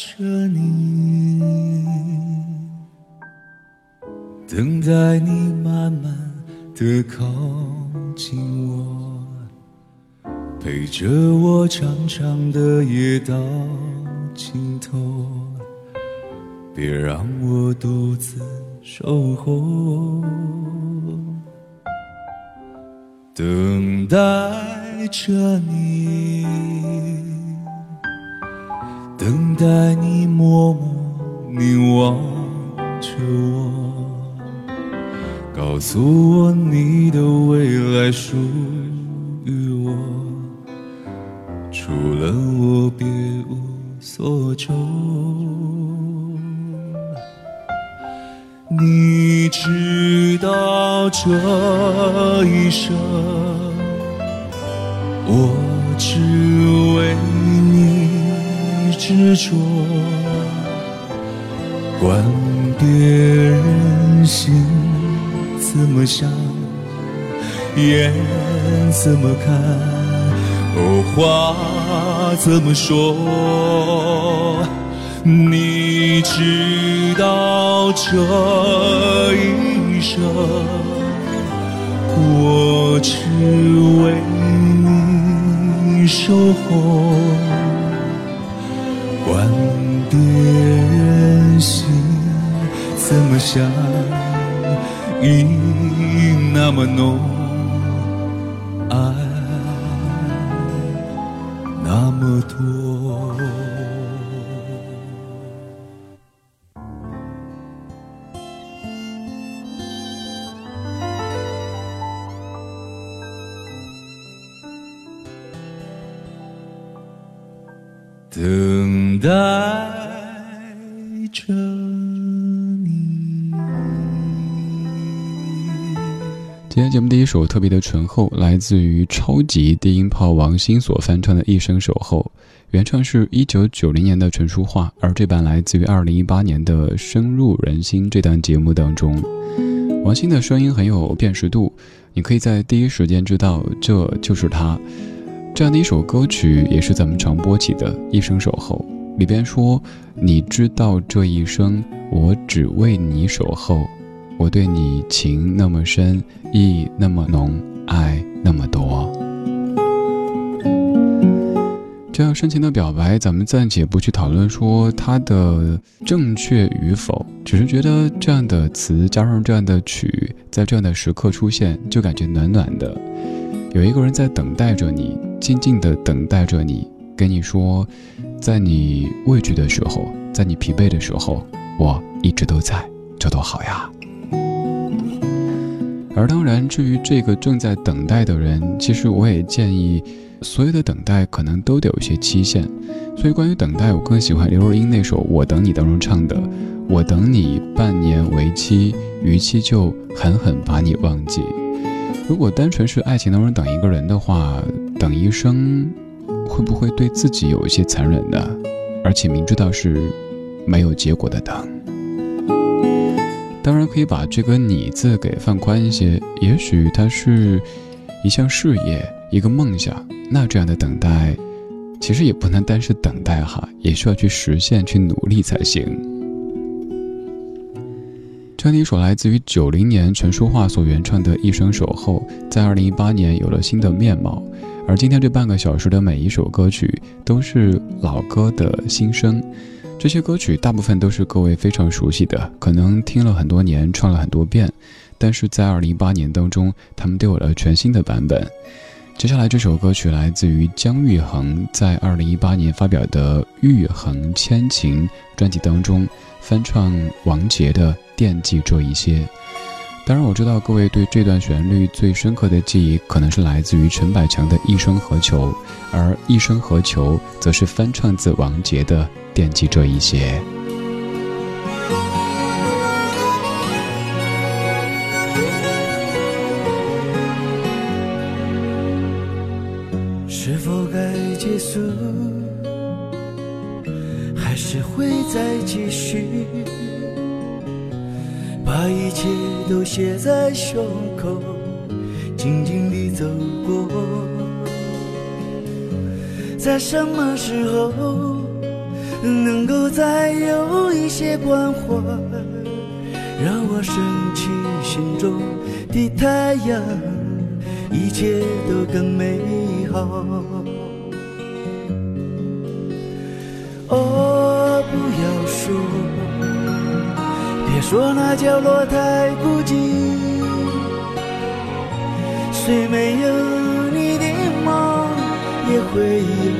着你，等待你慢慢的靠近我，陪着我长长的夜到尽头，别让我独自守候。等待着你。等待你默默凝望着我，告诉我你的未来属于我，除了我别无所求。你知道这一生，我只为。执着，管别人心怎么想，眼怎么看，哦，话怎么说？你知道这一生，我只为你守候。别人心怎么想，意那么浓，爱那么多。等待今天节目第一首特别的醇厚，来自于超级低音炮王心所翻唱的《一生守候》，原唱是一九九零年的陈淑桦，而这版来自于二零一八年的《深入人心》这档节目当中。王心的声音很有辨识度，你可以在第一时间知道这就是他。这样的一首歌曲也是咱们常播起的《一生守候》，里边说：“你知道这一生，我只为你守候，我对你情那么深，意那么浓，爱那么多。”这样深情的表白，咱们暂且不去讨论说它的正确与否，只是觉得这样的词加上这样的曲，在这样的时刻出现，就感觉暖暖的。有一个人在等待着你。静静的等待着你，跟你说，在你畏惧的时候，在你疲惫的时候，我一直都在，这多好呀！而当然，至于这个正在等待的人，其实我也建议，所有的等待可能都得有一些期限。所以，关于等待，我更喜欢刘若英那首《我等你》当中唱的：“我等你半年为期，逾期就狠狠把你忘记。”如果单纯是爱情当中等一个人的话，等一生，会不会对自己有一些残忍呢？而且明知道是没有结果的等，当然可以把这个“你”字给放宽一些。也许它是一项事业，一个梦想。那这样的等待，其实也不能单是等待哈，也需要去实现，去努力才行。这样一首来自于九零年陈淑桦所原唱的《一生守候》，在二零一八年有了新的面貌。而今天这半个小时的每一首歌曲，都是老歌的新声。这些歌曲大部分都是各位非常熟悉的，可能听了很多年，唱了很多遍。但是在二零一八年当中，他们都有了全新的版本。接下来这首歌曲来自于姜育恒在二零一八年发表的《育恒千情》专辑当中。翻唱王杰的《惦记这一些》，当然我知道各位对这段旋律最深刻的记忆，可能是来自于陈百强的《一生何求》，而《一生何求》则是翻唱自王杰的《惦记这一些，是否该结束？还是会再继续？把一切都写在胸口，静静地走过。在什么时候？能够再有一些关怀，让我升起心中的太阳，一切都更美好。哦，不要说，别说那角落太孤寂，虽没有你的梦，也会有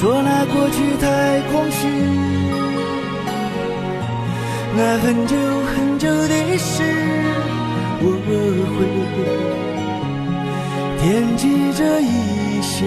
说那过去太空虚，那很久很久的事，我会惦记着一些。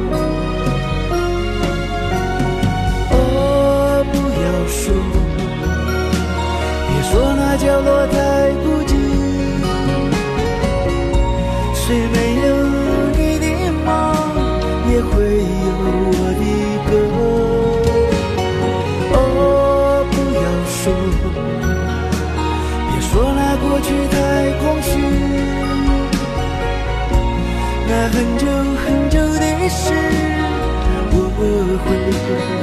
久的事，我会。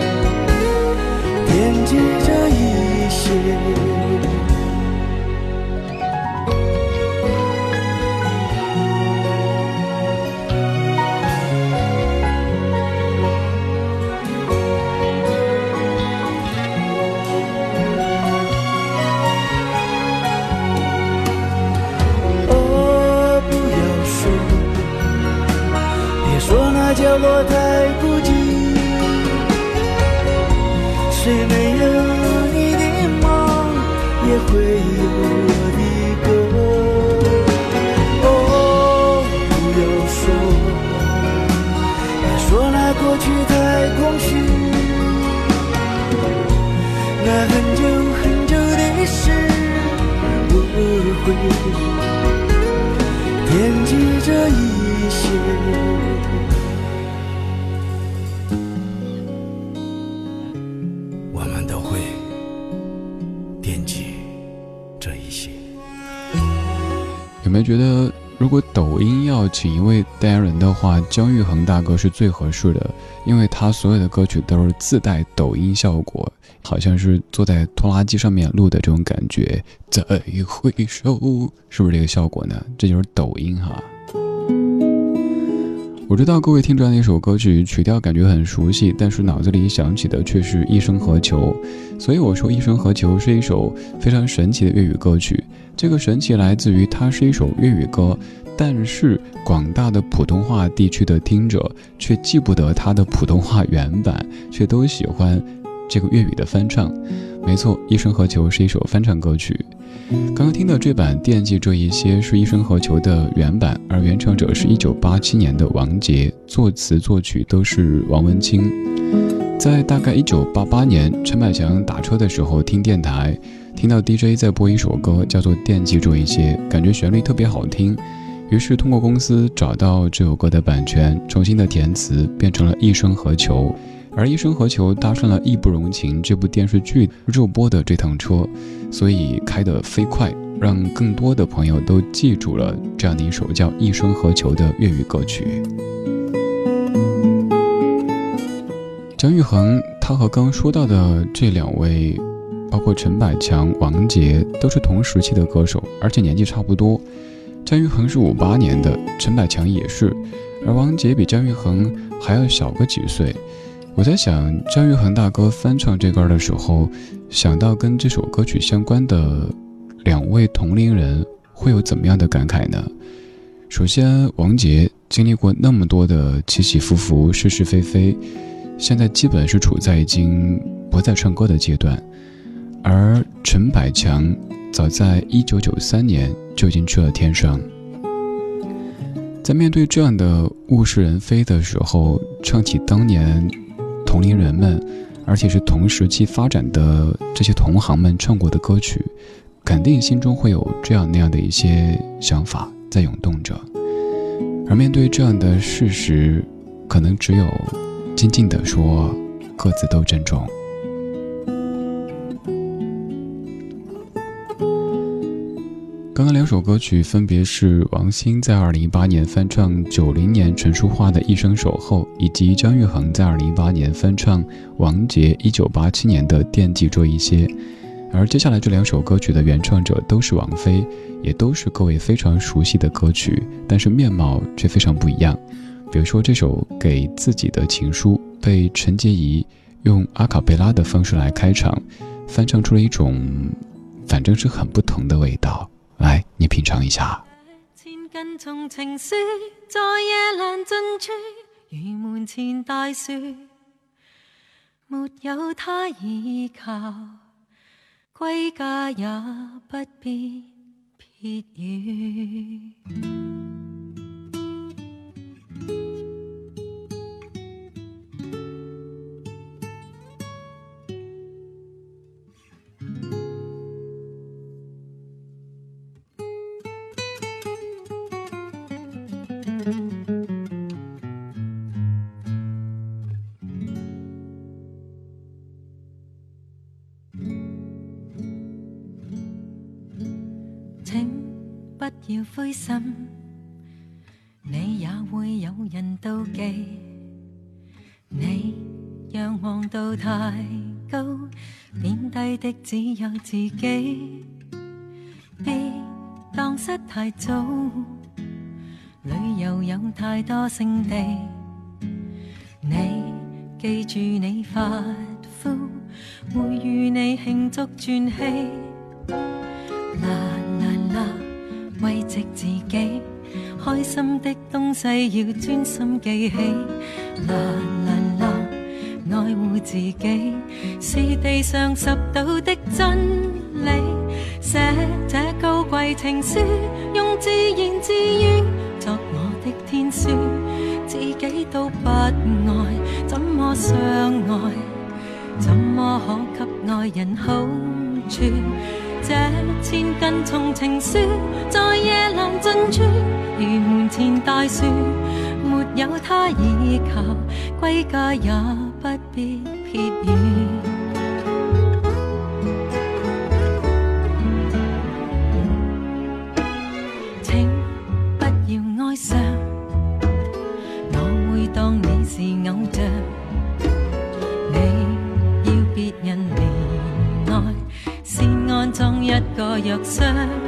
惦记着一些。我们都会惦记这一些。有没有觉得，如果抖音要请一位代言人的话，姜育恒大哥是最合适的，因为他所有的歌曲都是自带抖音效果，好像是坐在拖拉机上面录的这种感觉。再回首，是不是这个效果呢？这就是抖音哈。我知道各位听这样的一首歌曲，曲调感觉很熟悉，但是脑子里想起的却是一生何求。所以我说，一生何求是一首非常神奇的粤语歌曲。这个神奇来自于它是一首粤语歌，但是广大的普通话地区的听者却记不得它的普通话原版，却都喜欢这个粤语的翻唱。没错，一生何求是一首翻唱歌曲。刚刚听的这版《惦记这一些》是一生何求的原版，而原唱者是一九八七年的王杰，作词作曲都是王文清。在大概一九八八年，陈百强打车的时候听电台，听到 DJ 在播一首歌，叫做《惦记这一些》，感觉旋律特别好听，于是通过公司找到这首歌的版权，重新的填词，变成了一生何求。而《一生何求》搭上了《义不容情》这部电视剧热播的这趟车，所以开得飞快，让更多的朋友都记住了这样的一首叫《一生何求》的粤语歌曲。姜育恒，他和刚刚说到的这两位，包括陈百强、王杰，都是同时期的歌手，而且年纪差不多。姜育恒是五八年的，陈百强也是，而王杰比姜育恒还要小个几岁。我在想，姜育恒大哥翻唱这歌的时候，想到跟这首歌曲相关的两位同龄人，会有怎么样的感慨呢？首先，王杰经历过那么多的起起伏伏、是是非非，现在基本是处在已经不再唱歌的阶段，而陈百强早在一九九三年就已经去了天上。在面对这样的物是人非的时候，唱起当年。同龄人们，而且是同时期发展的这些同行们唱过的歌曲，肯定心中会有这样那样的一些想法在涌动着。而面对这样的事实，可能只有静静地说，各自都珍重。刚刚两首歌曲分别是王心在二零一八年翻唱九零年陈淑桦的《一生守候》，以及姜育恒在二零一八年翻唱王杰一九八七年的《惦记着一些》。而接下来这两首歌曲的原创者都是王菲，也都是各位非常熟悉的歌曲，但是面貌却非常不一样。比如说这首《给自己的情书》被陈洁仪用阿卡贝拉的方式来开场，翻唱出了一种，反正是很不同的味道。来，你品尝一下。千斤重情书，在夜阑尽处，如门前大树，没有他倚靠，归家也不必撇语。要灰心，你也会有人妒忌。你仰望到太高，贬低的只有自己。别当失太早，旅游有太多胜地。你记住你发肤，会与你庆祝转机。慰藉自己，开心的东西要专心记起。啦啦啦，爱护自己是地上拾到的真理。写这高贵情书，用自言自语作我的天书。自己都不爱，怎么相爱？怎么可给爱人好处？这千斤重情书，在夜阑尽处，如门前大树，没有他倚靠，归家也不必撇雨。一个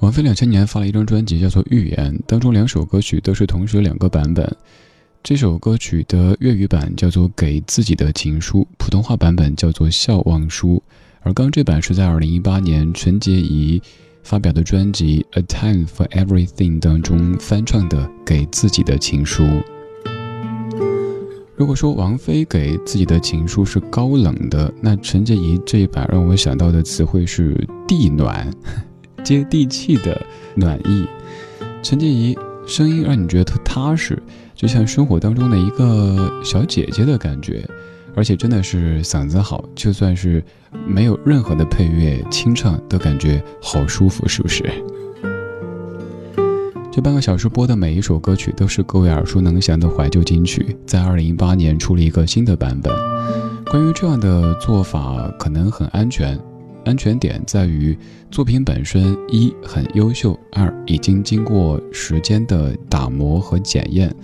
王菲两千年发了一张专辑，叫做《预言》，当中两首歌曲都是同时两个版本。这首歌曲的粤语版叫做《给自己的情书》，普通话版本叫做《笑忘书》，而刚这版是在二零一八年陈洁仪发表的专辑《A Time for Everything》当中翻唱的《给自己的情书》。如果说王菲给自己的情书是高冷的，那陈洁仪这一版让我想到的词汇是地暖。接地气的暖意，陈洁仪声音让你觉得特踏实，就像生活当中的一个小姐姐的感觉，而且真的是嗓子好，就算是没有任何的配乐，清唱都感觉好舒服，是不是？这半个小时播的每一首歌曲都是各位耳熟能详的怀旧金曲，在二零一八年出了一个新的版本。关于这样的做法，可能很安全。安全点在于作品本身一很优秀，二已经经过时间的打磨和检验，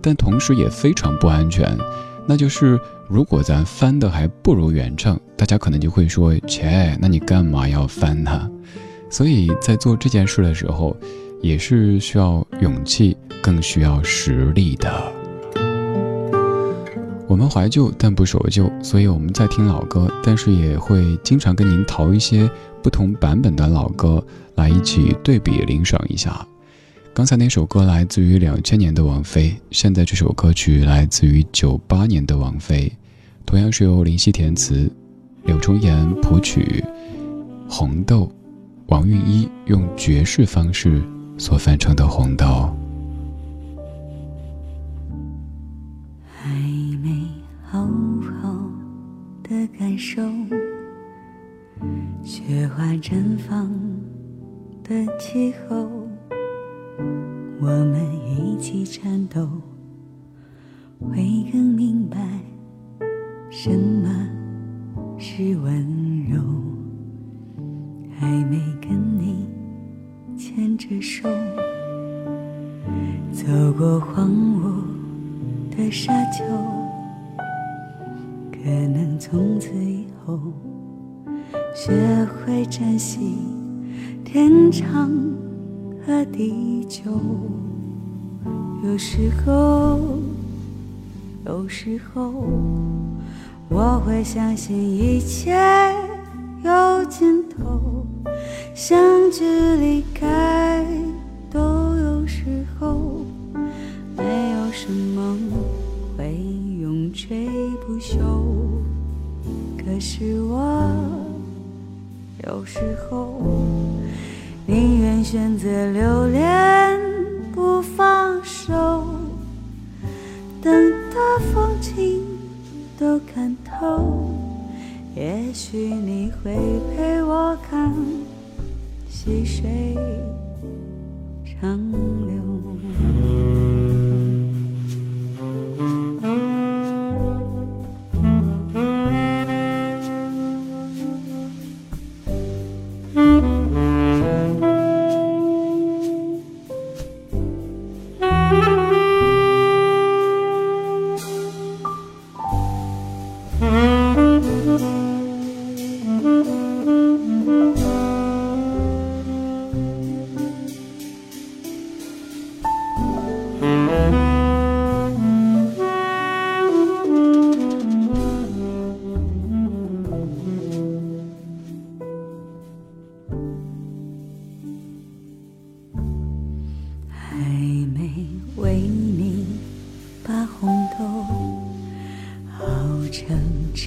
但同时也非常不安全。那就是如果咱翻的还不如原唱，大家可能就会说：“切，那你干嘛要翻呢？” 所以在做这件事的时候，也是需要勇气，更需要实力的。我们怀旧但不守旧，所以我们在听老歌，但是也会经常跟您淘一些不同版本的老歌来一起对比领赏一下。刚才那首歌来自于两千年的王菲，现在这首歌曲来自于九八年的王菲，同样是由林夕填词，柳重言谱曲，《红豆》，王韵一用爵士方式所翻唱的《红豆》。绽放的气候，我们一起颤抖，会更明珍惜天长和地久。有时候，有时候我会相信一切有尽头，相聚离开都有时候，没有什么会永垂不朽。可是我有时候宁愿选择留恋不放手，等到风景都看透，也许你会陪我看细水长流。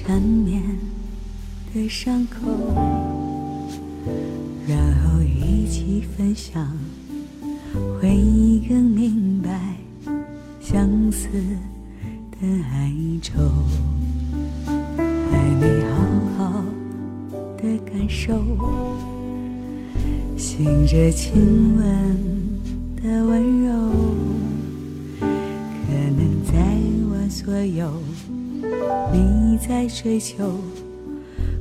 缠绵的伤口，然后一起分享追求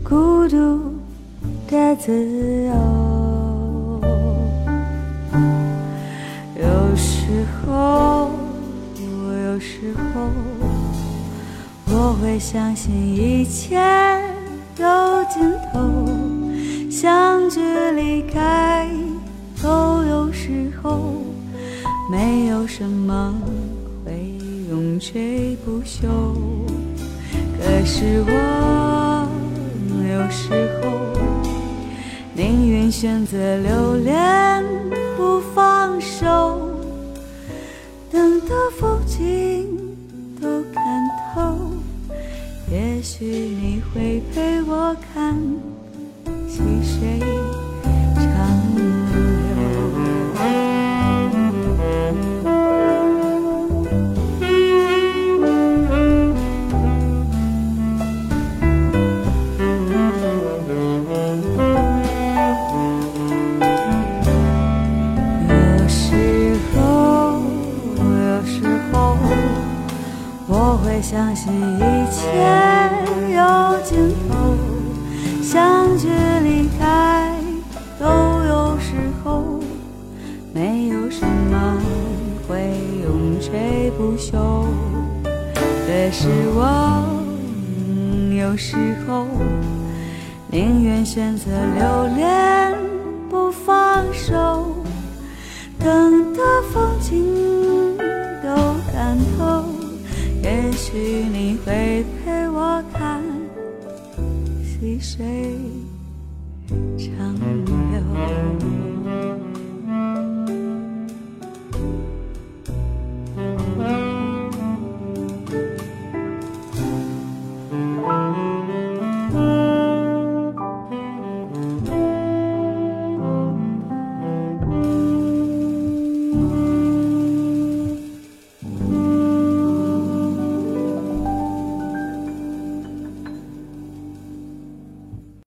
孤独的自由，有时候，我有时候，我会相信一切有尽头，相聚离开都有时候，没有什么会永垂不朽。是我有时候宁愿选择留恋不放手，等到风景都看透，也许你会陪我看愿选择留恋不放手，等到风景都看透。也许你会陪我看细水长流。